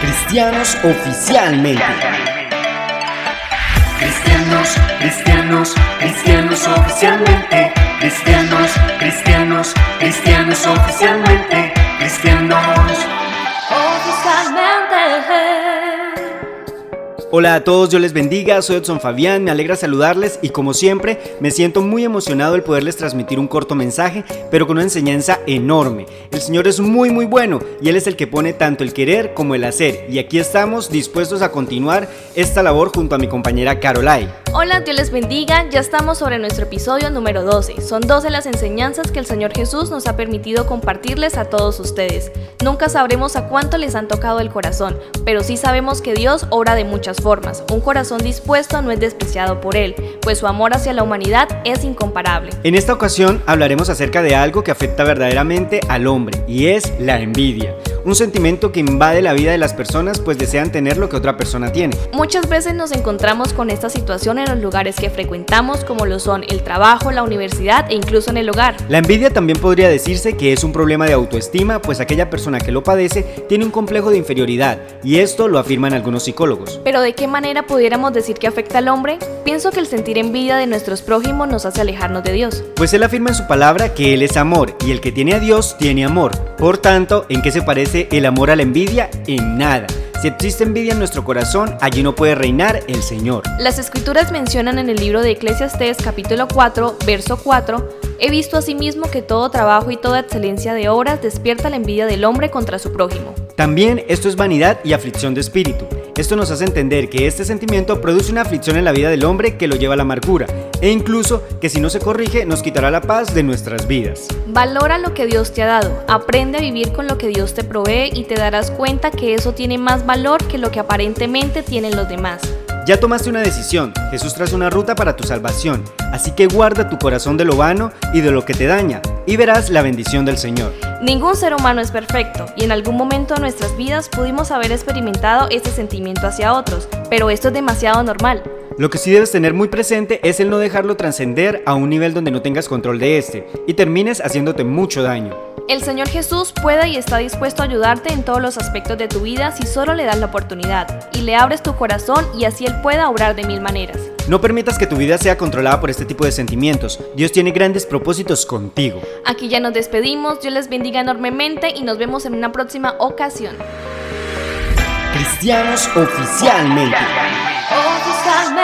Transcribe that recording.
Cristianos oficialmente. Cristianos, cristianos, cristianos oficialmente. Cristianos, cristianos, cristianos oficialmente. Hola a todos, yo les bendiga, soy Edson Fabián, me alegra saludarles y como siempre me siento muy emocionado el poderles transmitir un corto mensaje, pero con una enseñanza enorme. El Señor es muy muy bueno y Él es el que pone tanto el querer como el hacer y aquí estamos dispuestos a continuar esta labor junto a mi compañera Carolai. Hola, Dios les bendiga, ya estamos sobre nuestro episodio número 12. Son 12 las enseñanzas que el Señor Jesús nos ha permitido compartirles a todos ustedes. Nunca sabremos a cuánto les han tocado el corazón, pero sí sabemos que Dios obra de muchas formas. Un corazón dispuesto no es despreciado por Él, pues su amor hacia la humanidad es incomparable. En esta ocasión hablaremos acerca de algo que afecta verdaderamente al hombre, y es la envidia un sentimiento que invade la vida de las personas pues desean tener lo que otra persona tiene. Muchas veces nos encontramos con esta situación en los lugares que frecuentamos como lo son el trabajo, la universidad e incluso en el hogar. La envidia también podría decirse que es un problema de autoestima pues aquella persona que lo padece tiene un complejo de inferioridad y esto lo afirman algunos psicólogos. Pero ¿de qué manera pudiéramos decir que afecta al hombre? Pienso que el sentir envidia de nuestros prójimos nos hace alejarnos de Dios. Pues él afirma en su palabra que él es amor y el que tiene a Dios tiene amor. Por tanto, ¿en qué se parece el amor a la envidia? En nada. Si existe envidia en nuestro corazón, allí no puede reinar el Señor. Las escrituras mencionan en el libro de Eclesiastés capítulo 4, verso 4, He visto asimismo que todo trabajo y toda excelencia de obras despierta la envidia del hombre contra su prójimo. También esto es vanidad y aflicción de espíritu. Esto nos hace entender que este sentimiento produce una aflicción en la vida del hombre que lo lleva a la amargura, e incluso que si no se corrige nos quitará la paz de nuestras vidas. Valora lo que Dios te ha dado, aprende a vivir con lo que Dios te provee y te darás cuenta que eso tiene más valor que lo que aparentemente tienen los demás. Ya tomaste una decisión, Jesús trae una ruta para tu salvación, así que guarda tu corazón de lo vano y de lo que te daña, y verás la bendición del Señor. Ningún ser humano es perfecto, y en algún momento de nuestras vidas pudimos haber experimentado este sentimiento hacia otros, pero esto es demasiado normal. Lo que sí debes tener muy presente es el no dejarlo trascender a un nivel donde no tengas control de este, y termines haciéndote mucho daño. El Señor Jesús puede y está dispuesto a ayudarte en todos los aspectos de tu vida si solo le das la oportunidad y le abres tu corazón y así Él pueda obrar de mil maneras. No permitas que tu vida sea controlada por este tipo de sentimientos. Dios tiene grandes propósitos contigo. Aquí ya nos despedimos, Dios les bendiga enormemente y nos vemos en una próxima ocasión. Cristianos oficialmente. Oficialmente.